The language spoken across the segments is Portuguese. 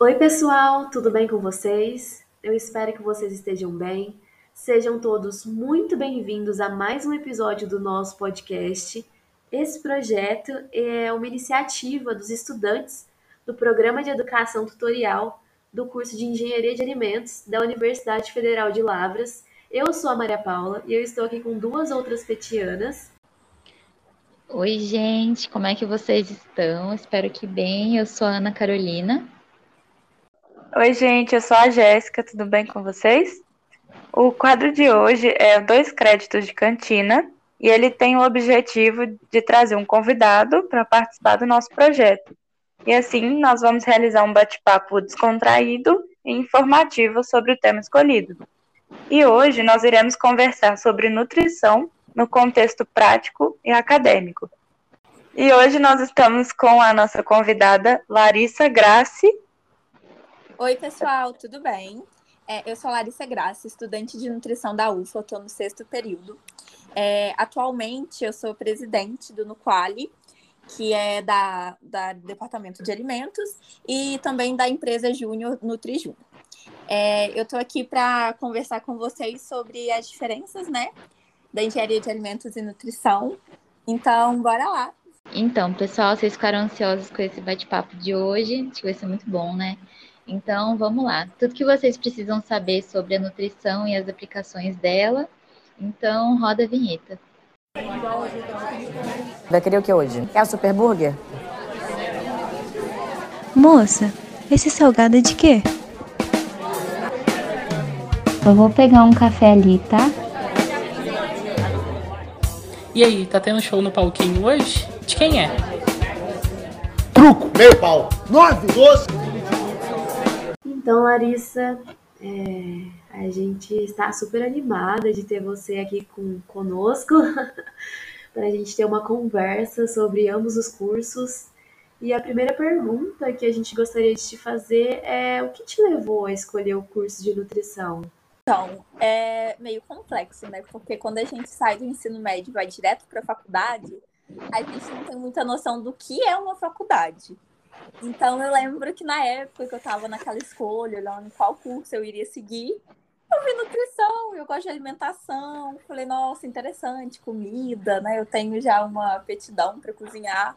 Oi, pessoal, tudo bem com vocês? Eu espero que vocês estejam bem. Sejam todos muito bem-vindos a mais um episódio do nosso podcast. Esse projeto é uma iniciativa dos estudantes do Programa de Educação Tutorial do curso de Engenharia de Alimentos da Universidade Federal de Lavras. Eu sou a Maria Paula e eu estou aqui com duas outras petianas. Oi, gente, como é que vocês estão? Espero que bem. Eu sou a Ana Carolina. Oi, gente, eu sou a Jéssica, tudo bem com vocês? O quadro de hoje é dois créditos de cantina e ele tem o objetivo de trazer um convidado para participar do nosso projeto. E assim nós vamos realizar um bate-papo descontraído e informativo sobre o tema escolhido. E hoje nós iremos conversar sobre nutrição no contexto prático e acadêmico. E hoje nós estamos com a nossa convidada Larissa Grassi Oi, pessoal, tudo bem? É, eu sou Larissa Graça, estudante de nutrição da UFA, estou no sexto período. É, atualmente, eu sou presidente do Nuquali, que é da, da Departamento de Alimentos, e também da empresa Júnior NutriJúnior. É, eu estou aqui para conversar com vocês sobre as diferenças, né, da engenharia de alimentos e nutrição. Então, bora lá! Então, pessoal, vocês ficaram ansiosos com esse bate-papo de hoje? Acho que vai ser muito bom, né? Então, vamos lá. Tudo que vocês precisam saber sobre a nutrição e as aplicações dela. Então, roda a vinheta. Vai querer o que hoje? É a Super Burger? Moça, esse salgado é de quê? Eu vou pegar um café ali, tá? E aí, tá tendo show no palquinho hoje? De quem é? Truco, meio pau. Nove, doze. Então, Larissa, é, a gente está super animada de ter você aqui com, conosco para a gente ter uma conversa sobre ambos os cursos. E a primeira pergunta que a gente gostaria de te fazer é o que te levou a escolher o curso de nutrição? Então, é meio complexo, né? Porque quando a gente sai do ensino médio e vai direto para a faculdade, a gente não tem muita noção do que é uma faculdade. Então eu lembro que na época que eu estava naquela escolha, olhando qual curso eu iria seguir, eu vi nutrição, eu gosto de alimentação. Falei, nossa, interessante, comida, né? Eu tenho já uma aptidão para cozinhar.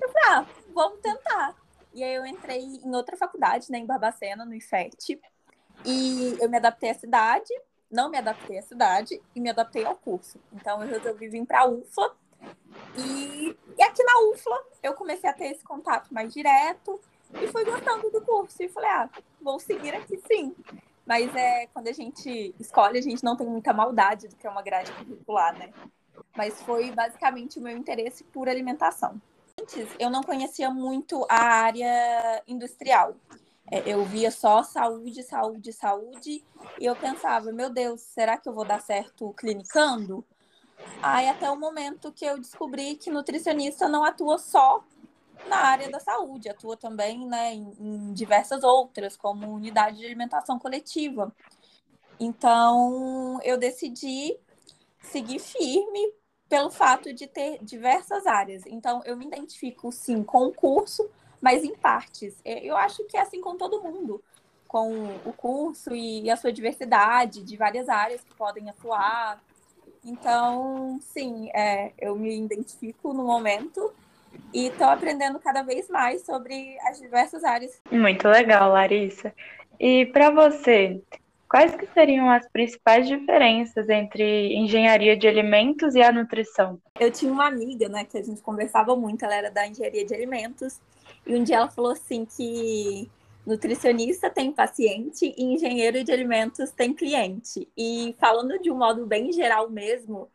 Eu falei, ah, vamos tentar. E aí eu entrei em outra faculdade, né, em Barbacena, no IFET. E eu me adaptei à cidade, não me adaptei à cidade e me adaptei ao curso. Então eu resolvi vir para a UFA e, e aqui na UFLA eu comecei a ter esse contato mais direto e fui gostando do curso. E falei, ah, vou seguir aqui sim. Mas é quando a gente escolhe, a gente não tem muita maldade do que é uma grade curricular, né? Mas foi basicamente o meu interesse por alimentação. Antes, eu não conhecia muito a área industrial. É, eu via só saúde, saúde, saúde, e eu pensava, meu Deus, será que eu vou dar certo clinicando? Aí até o momento que eu descobri que nutricionista não atua só na área da saúde, atua também né, em, em diversas outras, como unidade de alimentação coletiva. Então eu decidi seguir firme pelo fato de ter diversas áreas. Então eu me identifico sim com o curso, mas em partes. É, eu acho que é assim com todo mundo, com o curso e a sua diversidade de várias áreas que podem atuar então, sim, é, eu me identifico no momento e estou aprendendo cada vez mais sobre as diversas áreas. Muito legal, Larissa. E para você, quais que seriam as principais diferenças entre engenharia de alimentos e a nutrição? Eu tinha uma amiga, né, que a gente conversava muito, ela era da engenharia de alimentos, e um dia ela falou assim que nutricionista tem paciente e engenheiro de alimentos tem cliente. E falando de um modo bem geral mesmo,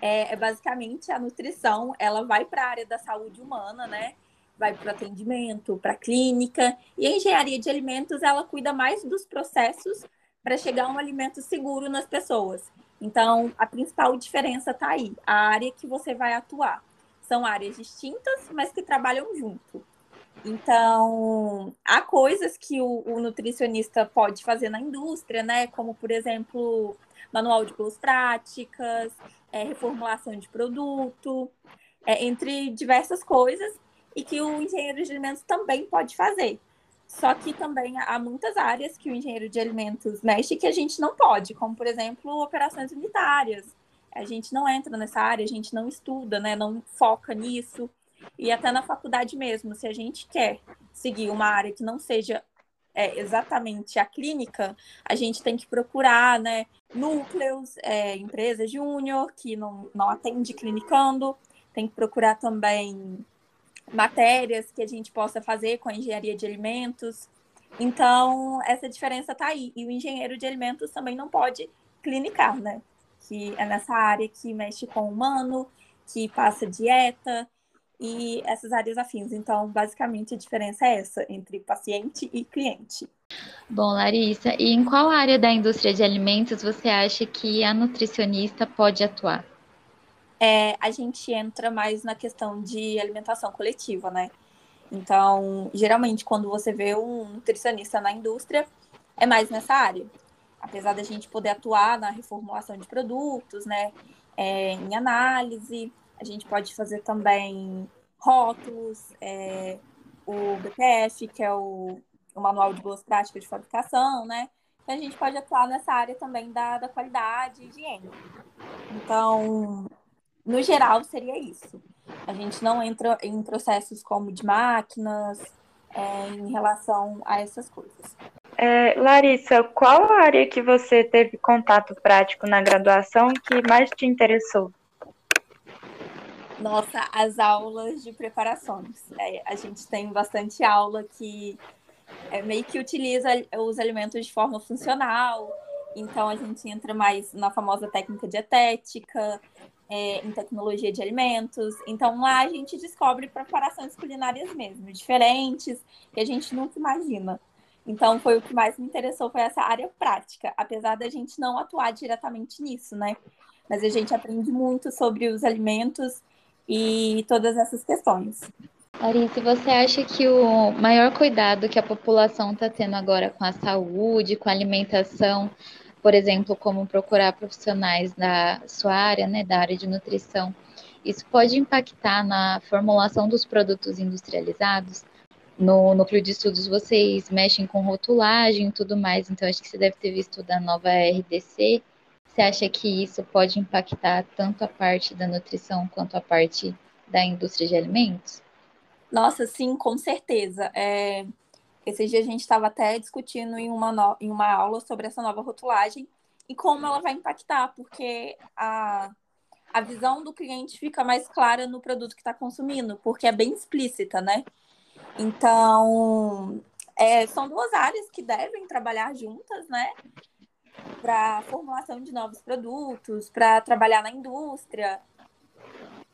é, é basicamente a nutrição, ela vai para a área da saúde humana, né? Vai para o atendimento, para a clínica. E a engenharia de alimentos, ela cuida mais dos processos para chegar a um alimento seguro nas pessoas. Então, a principal diferença está aí, a área que você vai atuar. São áreas distintas, mas que trabalham junto. Então, há coisas que o, o, nutricionista pode fazer na indústria, né? Como, por exemplo, manual de boas práticas, é, reformulação de produto, é, entre diversas coisas, e que o engenheiro de alimentos também pode fazer. Só que também há muitas áreas que o engenheiro de alimentos mexe que a gente não pode, como, por exemplo, operações unitárias. A gente não entra nessa área, a gente não estuda, né? não foca nisso. E até na faculdade mesmo, se a gente quer seguir uma área que não seja é, exatamente a clínica, a gente tem que procurar né, núcleos, é, empresas júnior que não, não atende clinicando, tem que procurar também matérias que a gente possa fazer com a engenharia de alimentos. Então, essa diferença está aí. E o engenheiro de alimentos também não pode clinicar, né? Que é nessa área que mexe com o humano, que passa dieta, e essas áreas afins. Então, basicamente, a diferença é essa entre paciente e cliente. Bom, Larissa, e em qual área da indústria de alimentos você acha que a nutricionista pode atuar? É, a gente entra mais na questão de alimentação coletiva, né? Então, geralmente, quando você vê um nutricionista na indústria, é mais nessa área. Apesar da gente poder atuar na reformulação de produtos, né? É, em análise, a gente pode fazer também rótulos, é, o BPF, que é o, o, Manual de Boas Práticas de Fabricação, né? Então, a gente pode atuar nessa área também da, da qualidade e higiene. Então, no geral, seria isso. A gente não entra em processos como de máquinas, é, em relação a essas coisas. É, Larissa, qual a área que você teve contato prático na graduação que mais te interessou? Nossa, as aulas de preparações. É, a gente tem bastante aula que é, meio que utiliza os alimentos de forma funcional. Então, a gente entra mais na famosa técnica dietética, é, em tecnologia de alimentos. Então, lá a gente descobre preparações culinárias mesmo, diferentes, que a gente nunca imagina. Então, foi o que mais me interessou, foi essa área prática, apesar da gente não atuar diretamente nisso, né? Mas a gente aprende muito sobre os alimentos e todas essas questões. Larissa, você acha que o maior cuidado que a população está tendo agora com a saúde, com a alimentação, por exemplo, como procurar profissionais da sua área, né, da área de nutrição, isso pode impactar na formulação dos produtos industrializados? No núcleo de estudos vocês mexem com rotulagem e tudo mais, então acho que você deve ter visto da nova RDC, você acha que isso pode impactar tanto a parte da nutrição quanto a parte da indústria de alimentos? Nossa, sim, com certeza. É... Dias a gente estava até discutindo em uma, no... em uma aula sobre essa nova rotulagem e como ela vai impactar, porque a, a visão do cliente fica mais clara no produto que está consumindo, porque é bem explícita, né? Então, é, são duas áreas que devem trabalhar juntas, né? Para formulação de novos produtos, para trabalhar na indústria,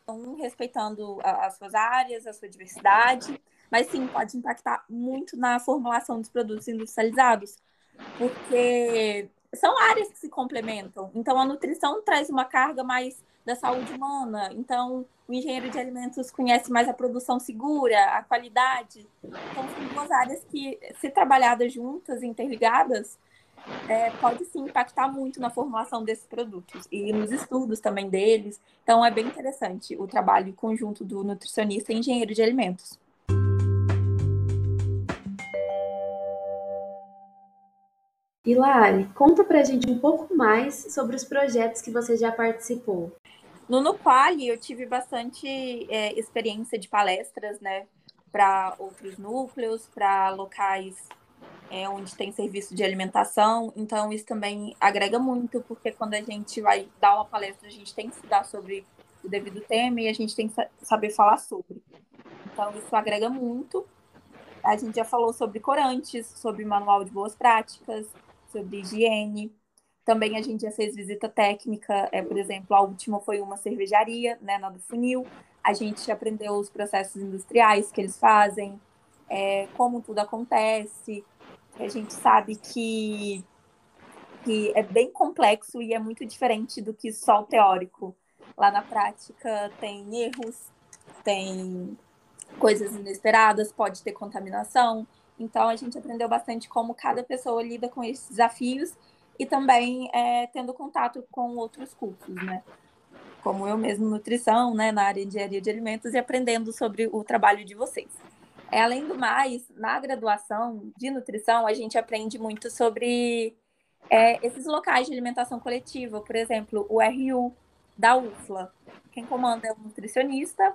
então, respeitando as suas áreas, a sua diversidade, mas sim pode impactar muito na formulação dos produtos industrializados, porque são áreas que se complementam. Então, a nutrição traz uma carga mais da saúde humana. Então, o engenheiro de alimentos conhece mais a produção segura, a qualidade. Então, são duas áreas que, se trabalhadas juntas, interligadas, é, pode sim impactar muito na formulação desses produtos e nos estudos também deles. Então é bem interessante o trabalho conjunto do nutricionista e engenheiro de alimentos. Hilari, conta pra gente um pouco mais sobre os projetos que você já participou. No Nuquali, eu tive bastante é, experiência de palestras, né, para outros núcleos, para locais é, onde tem serviço de alimentação. Então, isso também agrega muito, porque quando a gente vai dar uma palestra, a gente tem que estudar sobre o devido tema e a gente tem que saber falar sobre. Então, isso agrega muito. A gente já falou sobre corantes, sobre manual de boas práticas, sobre higiene. Também a gente já fez visita técnica, é, por exemplo, a última foi uma cervejaria, né, na do Funil. A gente aprendeu os processos industriais que eles fazem, é, como tudo acontece, a gente sabe que, que é bem complexo e é muito diferente do que só o teórico. Lá na prática tem erros, tem coisas inesperadas, pode ter contaminação. Então a gente aprendeu bastante como cada pessoa lida com esses desafios e também é, tendo contato com outros cursos, né? Como eu mesmo, nutrição, né, na área de engenharia de alimentos e aprendendo sobre o trabalho de vocês. É, além do mais, na graduação de nutrição, a gente aprende muito sobre é, esses locais de alimentação coletiva, por exemplo, o RU da UFLA. Quem comanda é o nutricionista.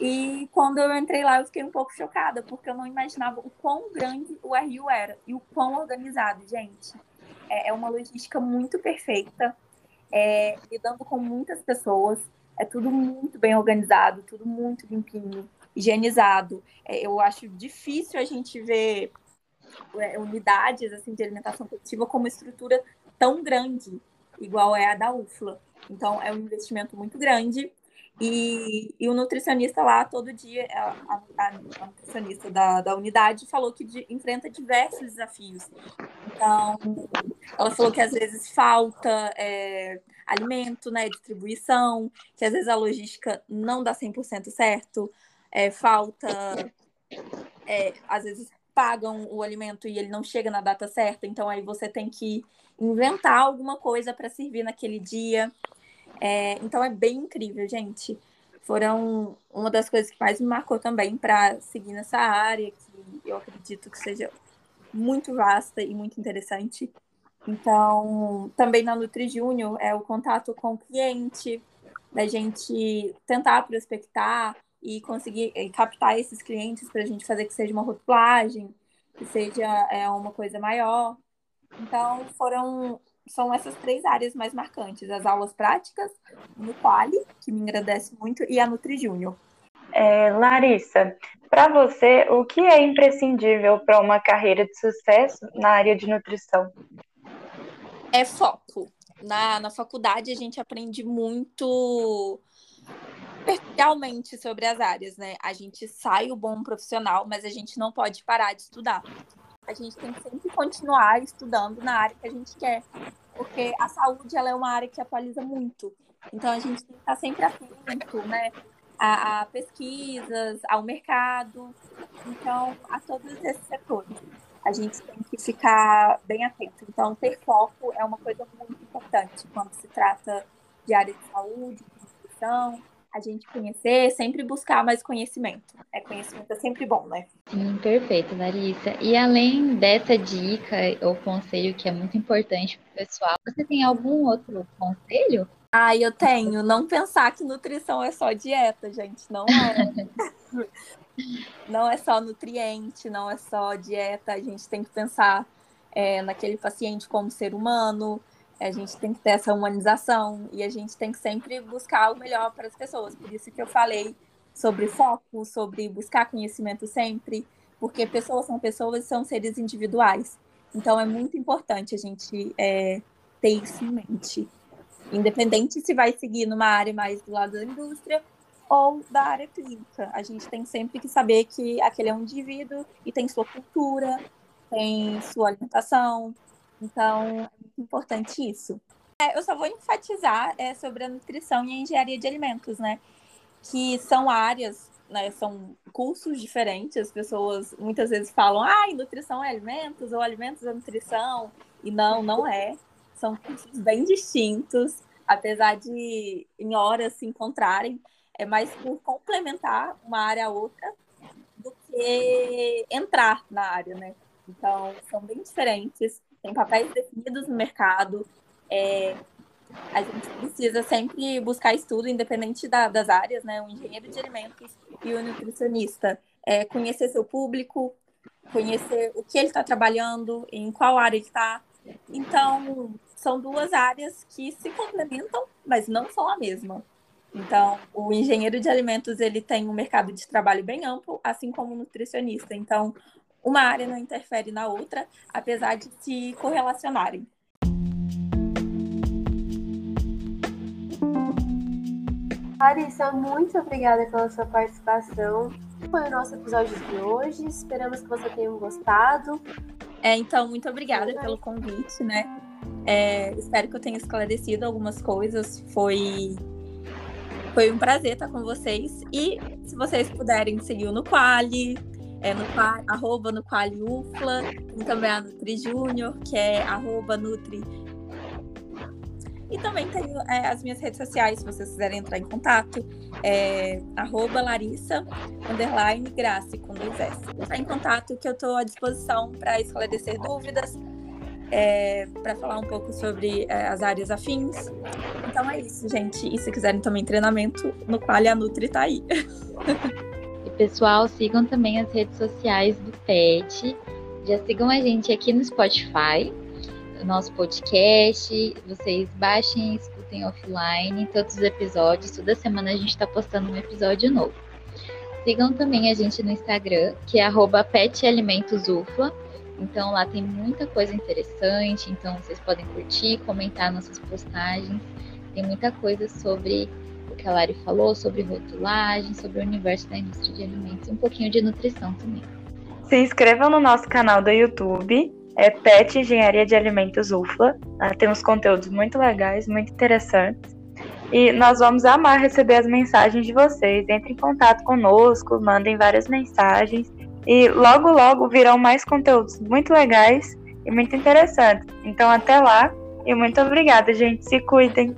E quando eu entrei lá, eu fiquei um pouco chocada, porque eu não imaginava o quão grande o RU era e o quão organizado, gente. É, é uma logística muito perfeita, é, lidando com muitas pessoas. É tudo muito bem organizado, tudo muito limpinho, higienizado. É, eu acho difícil a gente ver é, unidades assim de alimentação coletiva com uma estrutura tão grande, igual é a da UFLA. Então, é um investimento muito grande. E, e o nutricionista lá, todo dia, a, a, a nutricionista da, da unidade falou que de, enfrenta diversos desafios. Então, ela falou que às vezes falta é, alimento, né, distribuição, que às vezes a logística não dá 100% certo, é, falta, é, às vezes pagam o alimento e ele não chega na data certa, então aí você tem que inventar alguma coisa para servir naquele dia. É, então é bem incrível, gente. Foram uma das coisas que mais me marcou também para seguir nessa área, que eu acredito que seja muito vasta e muito interessante. Então, também na Nutri Júnior é o contato com o cliente, da gente tentar prospectar e conseguir captar esses clientes para a gente fazer que seja uma rotulagem, que seja é, uma coisa maior. Então, foram são essas três áreas mais marcantes: as aulas práticas, no Quali, que me agradece muito, e a Nutri Júnior. É, Larissa, para você, o que é imprescindível para uma carreira de sucesso na área de nutrição? É foco. Na, na faculdade, a gente aprende muito superficialmente sobre as áreas, né? A gente sai o bom profissional, mas a gente não pode parar de estudar. A gente tem que sempre continuar estudando na área que a gente quer, porque a saúde ela é uma área que atualiza muito. Então a gente tem que estar sempre atento, né? A, a pesquisas, ao mercado, então a todos esses setores. A gente tem que ficar bem atento. Então, ter foco é uma coisa muito importante quando se trata de área de saúde, de nutrição, a gente conhecer, sempre buscar mais conhecimento. É conhecimento é sempre bom, né? Sim, perfeito, Larissa. E além dessa dica ou conselho que é muito importante para o pessoal, você tem algum outro conselho? Ah, eu tenho. Não pensar que nutrição é só dieta, gente. Não é. não é só nutriente, não é só dieta. A gente tem que pensar é, naquele paciente como ser humano, a gente tem que ter essa humanização e a gente tem que sempre buscar o melhor para as pessoas. Por isso que eu falei sobre foco, sobre buscar conhecimento sempre, porque pessoas são pessoas, são seres individuais. Então é muito importante a gente é, ter isso em mente. Independente se vai seguir numa área mais do lado da indústria ou da área clínica. A gente tem sempre que saber que aquele é um indivíduo e tem sua cultura, tem sua alimentação. Então, é importante isso. É, eu só vou enfatizar é, sobre a nutrição e a engenharia de alimentos, né? Que são áreas, né, são cursos diferentes. As pessoas muitas vezes falam, ah, nutrição é alimentos, ou alimentos é nutrição. E não, não é. São cursos bem distintos, apesar de em horas se encontrarem. É mais por complementar uma área a outra do que entrar na área, né? Então, são bem diferentes tem papéis definidos no mercado. É, a gente precisa sempre buscar estudo, independente da, das áreas, né? O engenheiro de alimentos e o nutricionista. É, conhecer seu público, conhecer o que ele está trabalhando, em qual área ele está. Então, são duas áreas que se complementam, mas não são a mesma. Então, o engenheiro de alimentos ele tem um mercado de trabalho bem amplo, assim como o nutricionista. Então, uma área não interfere na outra, apesar de se correlacionarem. Larissa, muito obrigada pela sua participação. Foi o nosso episódio de hoje. Esperamos que você tenha gostado. É, então, muito obrigada pelo convite, né? É, espero que eu tenha esclarecido algumas coisas. Foi foi um prazer estar com vocês. E se vocês puderem seguir no Quali, é no arroba no Qualiufla, também a Nutri Júnior, que é arroba Nutri E também tenho é, as minhas redes sociais, se vocês quiserem entrar em contato. É, arroba Larissa, underline, Grace, com dois S. Entrar em contato que eu estou à disposição para esclarecer dúvidas, é, para falar um pouco sobre é, as áreas afins. Então é isso, gente. E se quiserem também treinamento, no qual a Nutri tá aí. e pessoal, sigam também as redes sociais do PET. Já sigam a gente aqui no Spotify, o nosso podcast. Vocês baixem e escutem offline todos os episódios. Toda semana a gente está postando um episódio novo. Sigam também a gente no Instagram, que é petalimentosufla. Então lá tem muita coisa interessante, então vocês podem curtir, comentar nossas postagens. Tem muita coisa sobre o que a Lari falou, sobre rotulagem, sobre o universo da indústria de alimentos e um pouquinho de nutrição também. Se inscrevam no nosso canal do YouTube, é PET Engenharia de Alimentos UFLA. Lá tem uns conteúdos muito legais, muito interessantes. E nós vamos amar receber as mensagens de vocês. Entre em contato conosco, mandem várias mensagens e logo, logo virão mais conteúdos muito legais e muito interessantes. Então, até lá e muito obrigada, gente. Se cuidem.